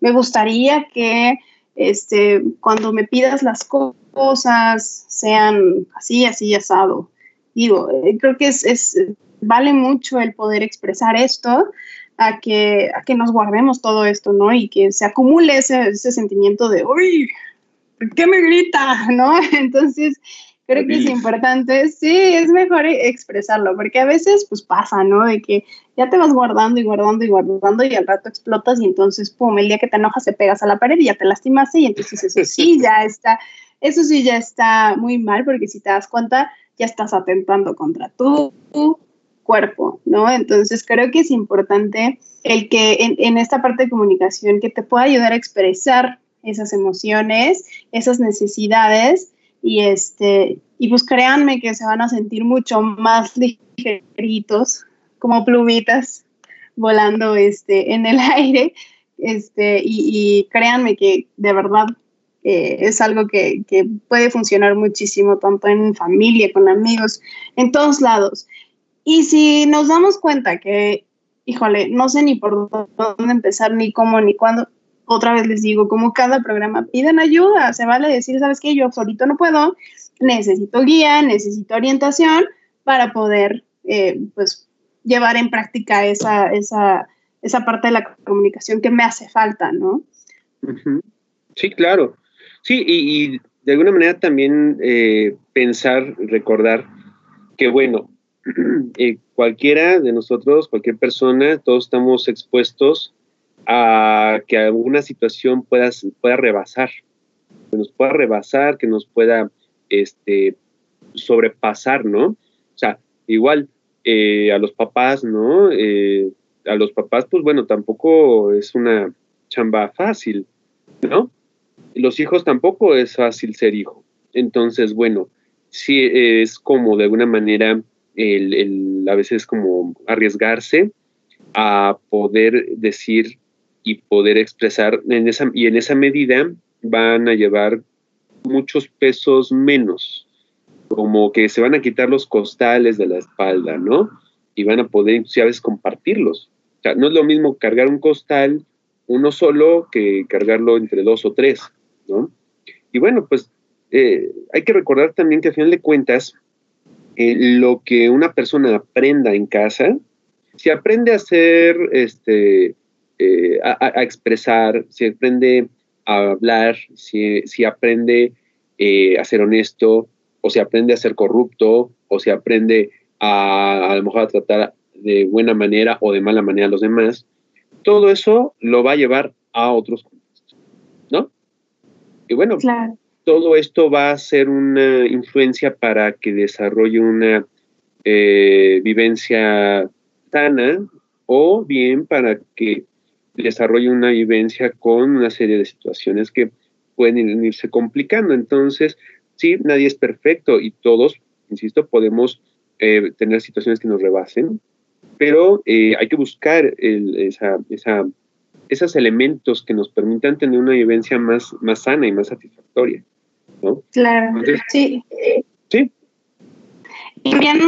me gustaría que este, cuando me pidas las cosas sean así, así, asado. Digo, eh, creo que es, vale mucho el poder expresar esto a que, a que nos guardemos todo esto, ¿no? Y que se acumule ese, ese sentimiento de, uy, ¿qué me grita? ¿No? Entonces, Creo que es importante, sí, es mejor expresarlo, porque a veces pues pasa, ¿no? De que ya te vas guardando y guardando y guardando y al rato explotas y entonces, pum, el día que te enojas te pegas a la pared y ya te lastimaste y entonces eso sí ya está, eso sí ya está muy mal porque si te das cuenta ya estás atentando contra tu, cuerpo, ¿no? Entonces creo que es importante el que en, en esta parte de comunicación que te pueda ayudar a expresar esas emociones, esas necesidades y este y pues créanme que se van a sentir mucho más ligeritos como plumitas volando este en el aire este y, créanme que de verdad eh, es algo que, que, puede funcionar muchísimo tanto en familia con amigos en todos lados. Y si nos damos cuenta que híjole no sé ni por dónde empezar ni cómo ni cuándo otra vez les digo, como cada programa, piden ayuda, se vale decir, ¿sabes qué? Yo solito no puedo, necesito guía, necesito orientación para poder, eh, pues, llevar en práctica esa, esa, esa parte de la comunicación que me hace falta, ¿no? Sí, claro. Sí, y, de alguna manera también eh, pensar, recordar que, bueno, eh, cualquiera de nosotros, cualquier persona, todos estamos expuestos a que alguna situación pueda, pueda rebasar, que nos pueda rebasar, que nos pueda este, sobrepasar, ¿no? O sea, igual eh, a los papás, ¿no? Eh, a los papás, pues bueno, tampoco es una chamba fácil, ¿no? Los hijos tampoco es fácil ser hijo. Entonces, bueno, sí es como de alguna manera el, a veces como arriesgarse a poder decir y poder expresar en esa, y en esa medida van a llevar muchos pesos menos, como que se van a quitar los costales de la espalda, ¿no? Y van a poder a veces compartirlos. O sea, no es lo mismo cargar un costal uno solo que cargarlo entre dos o tres, ¿no? Y bueno, pues eh, hay que recordar también que a final de cuentas, eh, lo que una persona aprenda en casa, si aprende a hacer, este, eh, a, expresar, si aprende a hablar, si, si aprende a ser honesto, o si aprende a ser corrupto, o si aprende a a lo mejor a tratar de buena manera o de mala manera a los demás, todo eso lo va a llevar a otros contextos, ¿no? Y bueno, todo esto va a ser una influencia para que desarrolle una eh, vivencia sana o bien para que desarrolle una vivencia con una serie de situaciones que pueden irse complicando. Entonces, sí, nadie es perfecto y todos, insisto, podemos eh, tener situaciones que nos rebasen, pero eh, hay que buscar esos elementos que nos permitan tener una vivencia más, más sana y más satisfactoria. ¿no? Claro. Sí. Y bien,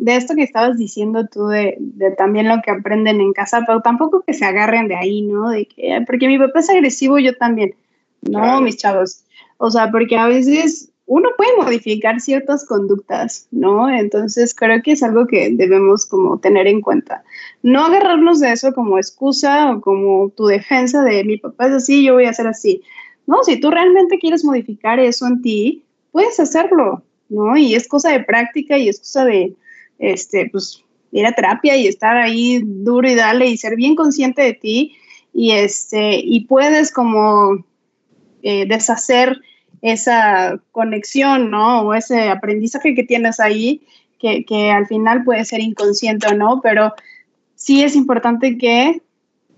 de esto que estabas diciendo tú, de, también lo que aprenden en casa, pero tampoco que se agarren de ahí, ¿no? De que, porque mi papá es agresivo, yo también. No, mis chavos. O sea, porque a veces uno puede modificar ciertas conductas, ¿no? Entonces creo que es algo que debemos como tener en cuenta. No agarrarnos de eso como excusa o como tu defensa de mi papá es así, yo voy a ser así. No, si tú realmente quieres modificar eso en ti, puedes hacerlo, ¿no? Y es cosa de práctica y es cosa de, este, pues, ir a terapia y estar ahí duro y darle y ser bien consciente de ti y, este, y puedes como eh, deshacer esa conexión, ¿no? O ese aprendizaje que tienes ahí, que, que, al final puede ser inconsciente o no, pero sí es importante que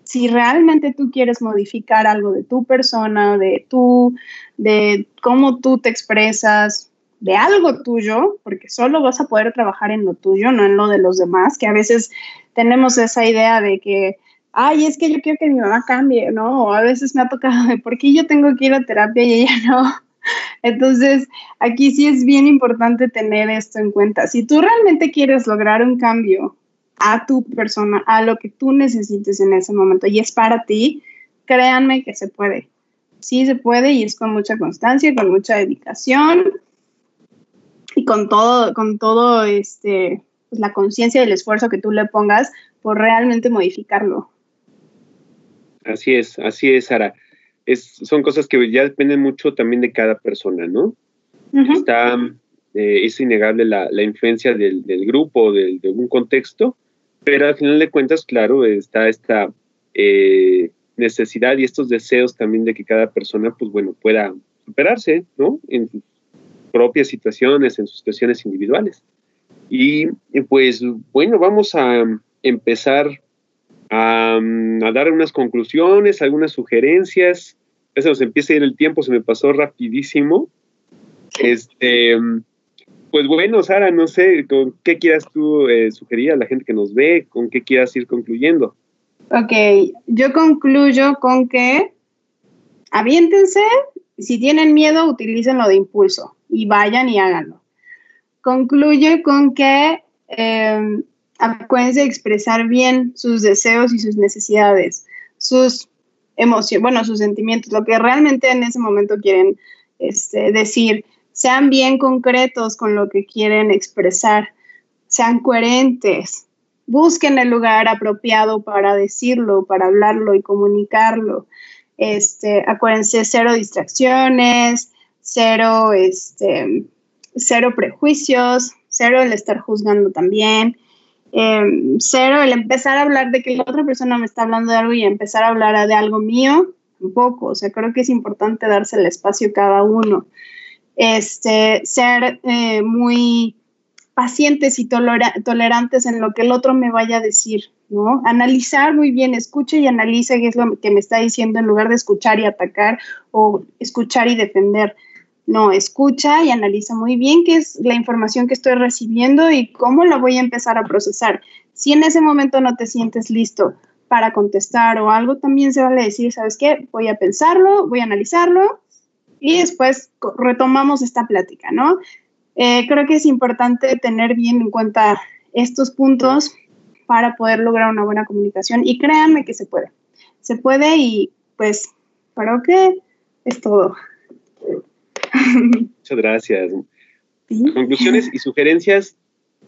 si realmente tú quieres modificar algo de tu persona, de tú, de cómo tú te expresas, de algo tuyo, porque solo vas a poder trabajar en lo tuyo, no en lo de los demás, que a veces tenemos esa idea de que, ay, es que yo quiero que mi mamá cambie, ¿no? O a veces me ha tocado de, ¿por qué yo tengo que ir a terapia y ella no? Entonces, aquí sí es bien importante tener esto en cuenta. Si tú realmente quieres lograr un cambio a tu persona, a lo que tú necesites en ese momento y es para ti, créanme que se puede. Sí se puede y es con mucha constancia, con mucha dedicación y con todo, con todo este, pues la conciencia y el esfuerzo que tú le pongas por realmente modificarlo. Así es, así es, Sara son cosas que ya dependen mucho también de cada persona, ¿no? Está, eh, es innegable la, influencia del, grupo, de un contexto, pero al final de cuentas, claro, está esta eh, necesidad y estos deseos también de que cada persona, pues bueno, pueda superarse, ¿no? En propias situaciones, en sus situaciones individuales. Y pues bueno, vamos a empezar a, a, dar unas conclusiones, algunas sugerencias se nos empieza a ir el tiempo, se me pasó rapidísimo. Este, pues bueno, Sara, no sé, ¿con qué quieras tú eh, sugerir a la gente que nos ve? ¿Con qué quieras ir concluyendo? Ok, yo concluyo con que aviéntense, si tienen miedo, lo de impulso y vayan y háganlo. Concluyo con que eh, acuérdense de expresar bien sus deseos y sus necesidades, sus emoción, bueno, sus sentimientos, lo que realmente en ese momento quieren este, decir. Sean bien concretos con lo que quieren expresar, sean coherentes, busquen el lugar apropiado para decirlo, para hablarlo y comunicarlo. Este, acuérdense, cero distracciones, cero, este, cero prejuicios, cero el estar juzgando también, em, cero el empezar a hablar de que la otra persona me está hablando de algo y empezar a hablar de algo mío, tampoco, o sea, creo que es importante darse el espacio cada uno. Este, ser eh, muy pacientes y tolerantes en lo que el otro me vaya a decir, ¿no? Analizar muy bien, escucha y analiza qué es lo que me está diciendo en lugar de escuchar y atacar o escuchar y defender. No, escucha y analiza muy bien qué es la información que estoy recibiendo y cómo la voy a empezar a procesar. Si en ese momento no te sientes listo para contestar o algo, también se vale decir, ¿sabes qué? Voy a pensarlo, voy a analizarlo y después retomamos esta plática, ¿no? Eh, creo que es importante tener bien en cuenta estos puntos para poder lograr una buena comunicación y créanme que se puede. Se puede y pues creo que es todo. Muchas gracias. Conclusiones y sugerencias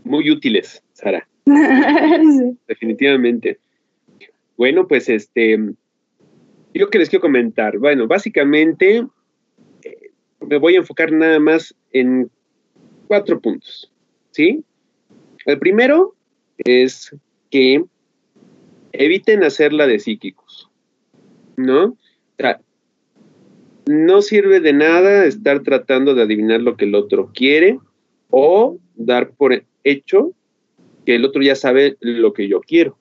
muy útiles, Sara. Definitivamente. Bueno, pues este, yo que les quiero comentar. Bueno, básicamente eh, me voy a enfocar nada más en cuatro puntos, ¿sí? El primero es que eviten hacerla de psíquicos, ¿no? O sea, no sirve de nada estar tratando de adivinar lo que el otro quiere o dar por hecho que el otro ya sabe lo que yo quiero.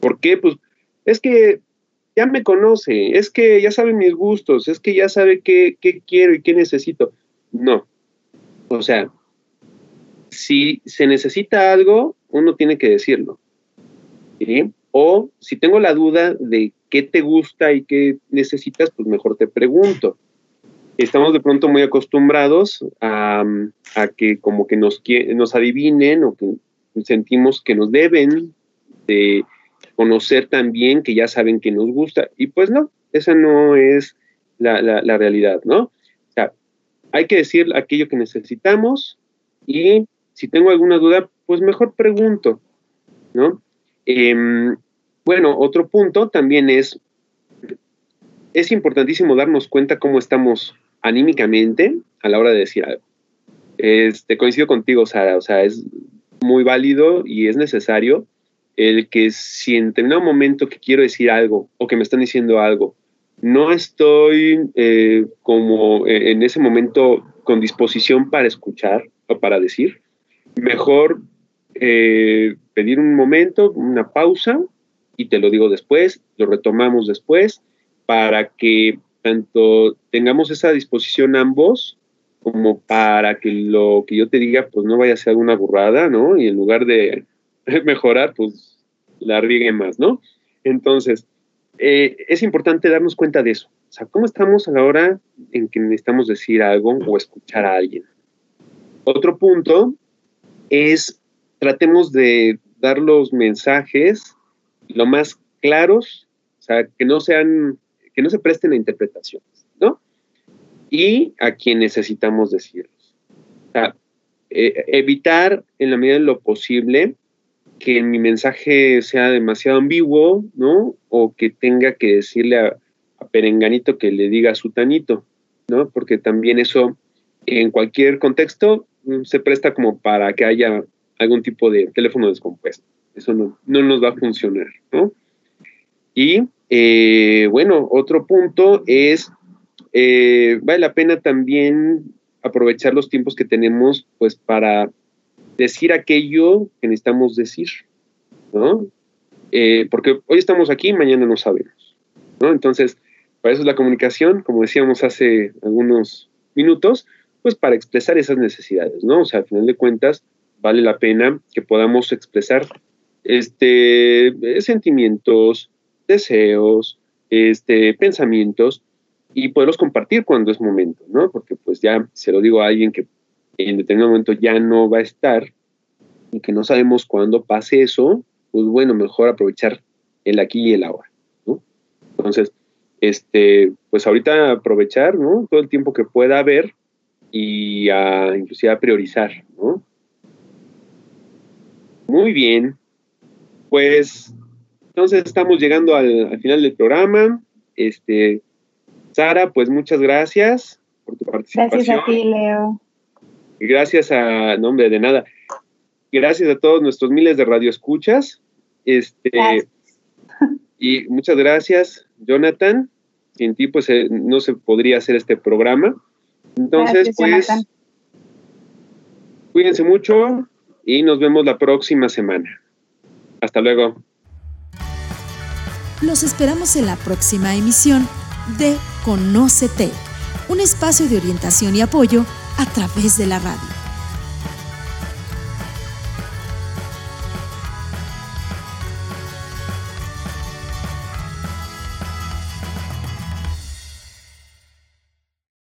¿Por qué? Pues es que ya me conoce, es que ya sabe mis gustos, es que ya sabe qué, quiero y qué necesito. No. O sea, si se necesita algo, uno tiene que decirlo. O si tengo la duda de qué te gusta y qué necesitas, pues mejor te pregunto. Estamos de pronto muy acostumbrados a, que como que nos, nos adivinen o que sentimos que nos deben de conocer también que ya saben que nos gusta. Y pues no, esa no es la, la realidad, ¿no? O sea, hay que decir aquello que necesitamos y si tengo alguna duda, pues mejor pregunto, ¿no? Em, bueno, otro punto también es, es importantísimo darnos cuenta cómo estamos anímicamente a la hora de decir algo. Este, coincido contigo, Sara, o sea, es muy válido y es necesario el que si en determinado momento que quiero decir algo o que me están diciendo algo, no estoy eh, como en ese momento con disposición para escuchar o para decir, mejor eh, pedir un momento, una pausa, y te lo digo después, lo retomamos después, para que tanto tengamos esa disposición ambos, como para que lo que yo te diga, pues no vaya a ser alguna burrada, ¿no? Y en lugar de mejorar, pues la riegue más, ¿no? Entonces, eh, es importante darnos cuenta de eso. O sea, ¿cómo estamos a la hora en que necesitamos decir algo o escuchar a alguien? Otro punto es tratemos de dar los mensajes lo más claros, o sea, que no sean, que no se presten a interpretaciones, ¿no? Y a quien necesitamos decirlos. O sea, eh, evitar en la medida de lo posible que mi mensaje sea demasiado ambiguo, ¿no? O que tenga que decirle a, a Perenganito que le diga a Sutanito, ¿no? Porque también eso, en cualquier contexto, Mm, se presta como para que haya algún tipo de teléfono descompuesto. Eso no, nos va a funcionar, ¿no? Y eh, bueno, otro punto es, eh, vale la pena también aprovechar los tiempos que tenemos pues para decir aquello que necesitamos decir, ¿no? Eh, porque hoy estamos aquí, mañana no sabemos, ¿no? Entonces, para eso es la comunicación, como decíamos hace algunos minutos, pues para expresar esas necesidades, ¿no? O sea, al final de cuentas, vale la pena que podamos expresar este, sentimientos, deseos, este, pensamientos y poderlos compartir cuando es momento, ¿no? Porque pues ya se lo digo a alguien que en determinado momento ya no va a estar y que no sabemos cuándo pase eso, pues bueno, mejor aprovechar el aquí y el ahora, ¿no? Entonces, este, pues ahorita aprovechar, ¿no? Todo el tiempo que pueda haber y a, inclusive a priorizar, ¿no? Muy bien, pues entonces estamos llegando al, final del programa. Este, Sara, pues muchas gracias. por tu participación. Gracias a ti, Leo. Gracias a, nombre de nada. Gracias a todos nuestros miles de radioescuchas. Este, Gracias. Y muchas gracias, Jonathan. Sin ti, pues eh, no se podría hacer este programa. Entonces, Gracias, pues, Jonathan. cuídense mucho y nos vemos la próxima semana. Hasta luego. Los esperamos en la próxima emisión de Conócete, un espacio de orientación y apoyo a través de la radio.